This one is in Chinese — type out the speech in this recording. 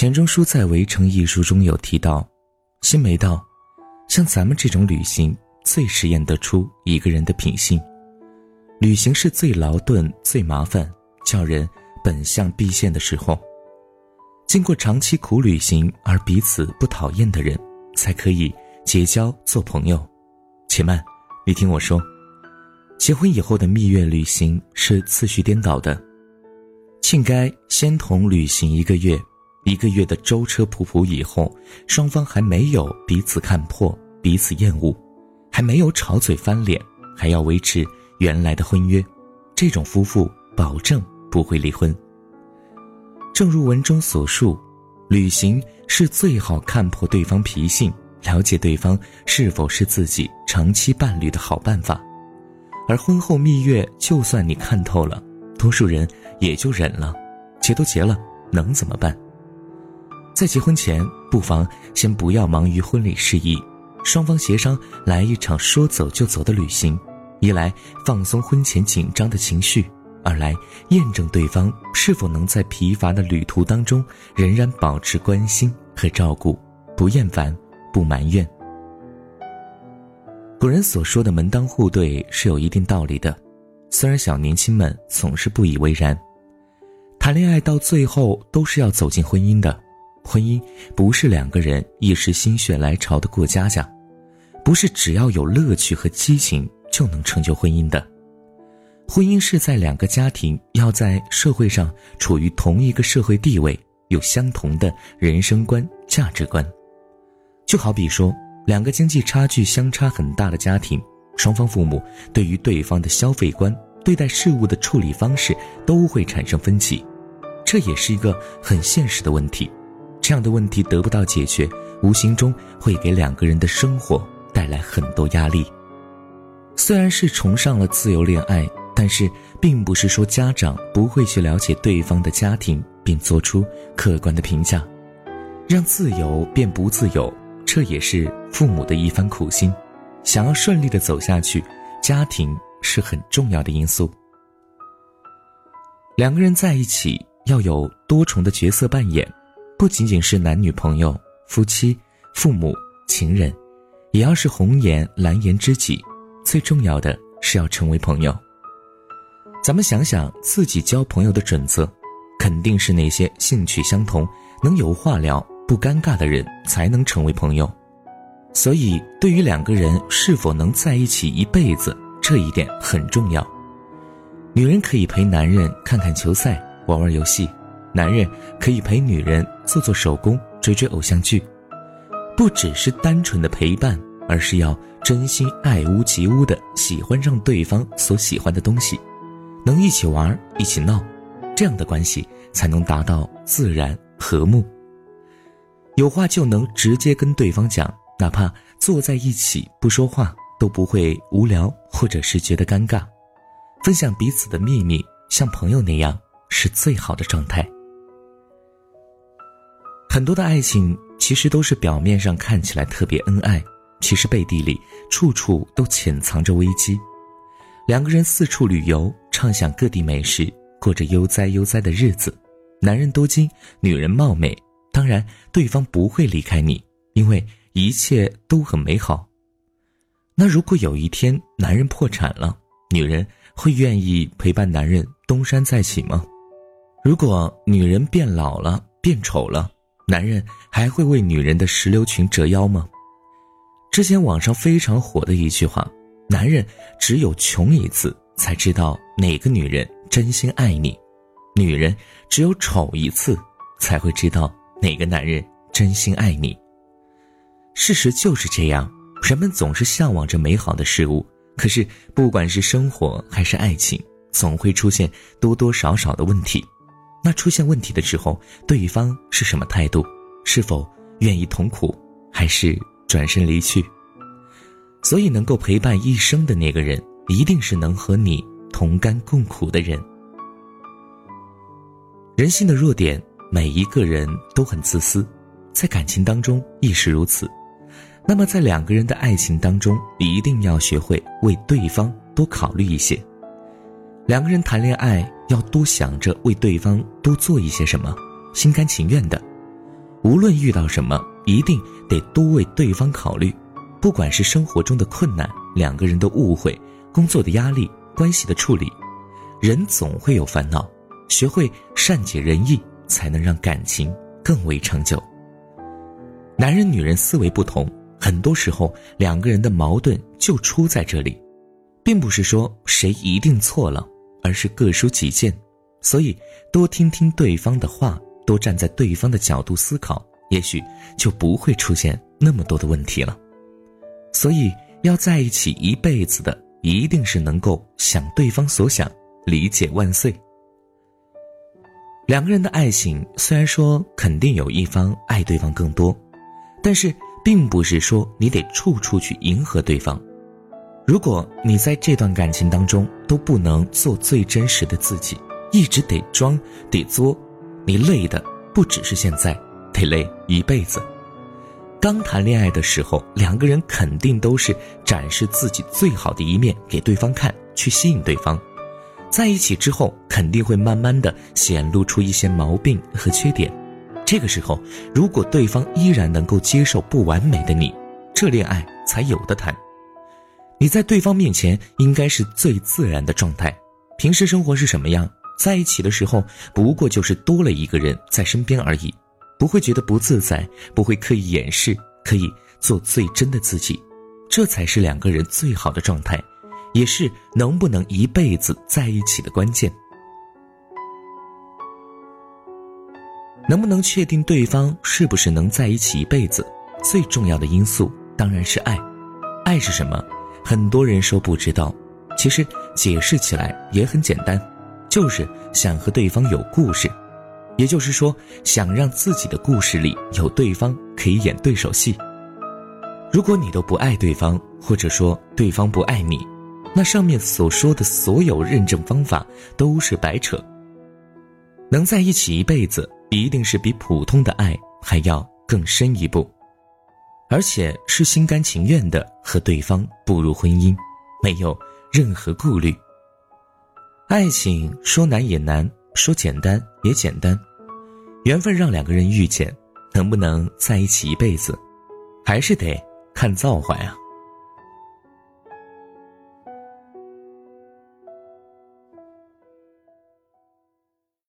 钱钟书在《围城》一书中有提到，新梅道，像咱们这种旅行，最实验得出一个人的品性。旅行是最劳顿、最麻烦，叫人本相毕现的时候。经过长期苦旅行而彼此不讨厌的人，才可以结交做朋友。且慢，你听我说，结婚以后的蜜月旅行是次序颠倒的，庆该先同旅行一个月，一个月的舟车仆仆以后，双方还没有彼此看破、彼此厌恶，还没有吵嘴翻脸，还要维持。原来的婚约，这种夫妇保证不会离婚。正如文中所述，旅行是最好看破对方脾性、了解对方是否是自己长期伴侣的好办法。而婚后蜜月，就算你看透了，多数人也就忍了，结都结了，能怎么办？在结婚前，不妨先不要忙于婚礼事宜，双方协商来一场说走就走的旅行。一来放松婚前紧张的情绪，二来验证对方是否能在疲乏的旅途当中仍然保持关心和照顾，不厌烦，不埋怨。古人所说的门当户对是有一定道理的，虽然小年轻们总是不以为然。谈恋爱到最后都是要走进婚姻的，婚姻不是两个人一时心血来潮的过家家，不是只要有乐趣和激情。就能成就婚姻的，婚姻是在两个家庭要在社会上处于同一个社会地位，有相同的人生观、价值观。就好比说，两个经济差距相差很大的家庭，双方父母对于对方的消费观、对待事物的处理方式都会产生分歧，这也是一个很现实的问题。这样的问题得不到解决，无形中会给两个人的生活带来很多压力。虽然是崇尚了自由恋爱，但是并不是说家长不会去了解对方的家庭并做出客观的评价，让自由变不自由，这也是父母的一番苦心。想要顺利的走下去，家庭是很重要的因素。两个人在一起要有多重的角色扮演，不仅仅是男女朋友、夫妻、父母、情人，也要是红颜蓝颜知己。最重要的是要成为朋友。咱们想想自己交朋友的准则，肯定是那些兴趣相同、能有话聊、不尴尬的人才能成为朋友。所以，对于两个人是否能在一起一辈子，这一点很重要。女人可以陪男人看看球赛、玩玩游戏，男人可以陪女人做做手工、追追偶像剧，不只是单纯的陪伴，而是要。真心爱屋及乌的喜欢上对方所喜欢的东西，能一起玩一起闹，这样的关系才能达到自然和睦。有话就能直接跟对方讲，哪怕坐在一起不说话都不会无聊或者是觉得尴尬。分享彼此的秘密，像朋友那样是最好的状态。很多的爱情其实都是表面上看起来特别恩爱。其实背地里处处都潜藏着危机，两个人四处旅游，畅享各地美食，过着悠哉悠哉的日子。男人多金，女人貌美，当然对方不会离开你，因为一切都很美好。那如果有一天男人破产了，女人会愿意陪伴男人东山再起吗？如果女人变老了、变丑了，男人还会为女人的石榴裙折腰吗？之前网上非常火的一句话：“男人只有穷一次才知道哪个女人真心爱你，女人只有丑一次才会知道哪个男人真心爱你。”事实就是这样，人们总是向往着美好的事物，可是不管是生活还是爱情，总会出现多多少少的问题。那出现问题的时候，对方是什么态度？是否愿意同苦，还是？转身离去，所以能够陪伴一生的那个人，一定是能和你同甘共苦的人。人性的弱点，每一个人都很自私，在感情当中亦是如此。那么，在两个人的爱情当中，一定要学会为对方多考虑一些。两个人谈恋爱，要多想着为对方多做一些什么，心甘情愿的，无论遇到什么，一定得多为对方考虑，不管是生活中的困难、两个人的误会、工作的压力、关系的处理，人总会有烦恼，学会善解人意，才能让感情更为长久。男人女人思维不同，很多时候两个人的矛盾就出在这里，并不是说谁一定错了，而是各抒己见。所以，多听听对方的话，多站在对方的角度思考，也许就不会出现那么多的问题了。所以，要在一起一辈子的，一定是能够想对方所想，理解万岁。两个人的爱情，虽然说肯定有一方爱对方更多。但是，并不是说你得处处去迎合对方。如果你在这段感情当中都不能做最真实的自己，一直得装得作，你累的不只是现在，得累一辈子。刚谈恋爱的时候，两个人肯定都是展示自己最好的一面给对方看，去吸引对方。在一起之后，肯定会慢慢的显露出一些毛病和缺点。这个时候，如果对方依然能够接受不完美的你，这恋爱才有的谈。你在对方面前应该是最自然的状态，平时生活是什么样，在一起的时候不过就是多了一个人在身边而已，不会觉得不自在，不会刻意掩饰，可以做最真的自己，这才是两个人最好的状态，也是能不能一辈子在一起的关键。能不能确定对方是不是能在一起一辈子？最重要的因素当然是爱。爱是什么？很多人说不知道，其实解释起来也很简单，就是想和对方有故事，也就是说，想让自己的故事里有对方可以演对手戏。如果你都不爱对方，或者说对方不爱你，那上面所说的所有认证方法都是白扯。能在一起一辈子。一定是比普通的爱还要更深一步，而且是心甘情愿的和对方步入婚姻，没有任何顾虑。爱情说难也难，说简单也简单，缘分让两个人遇见，能不能在一起一辈子，还是得看造化呀。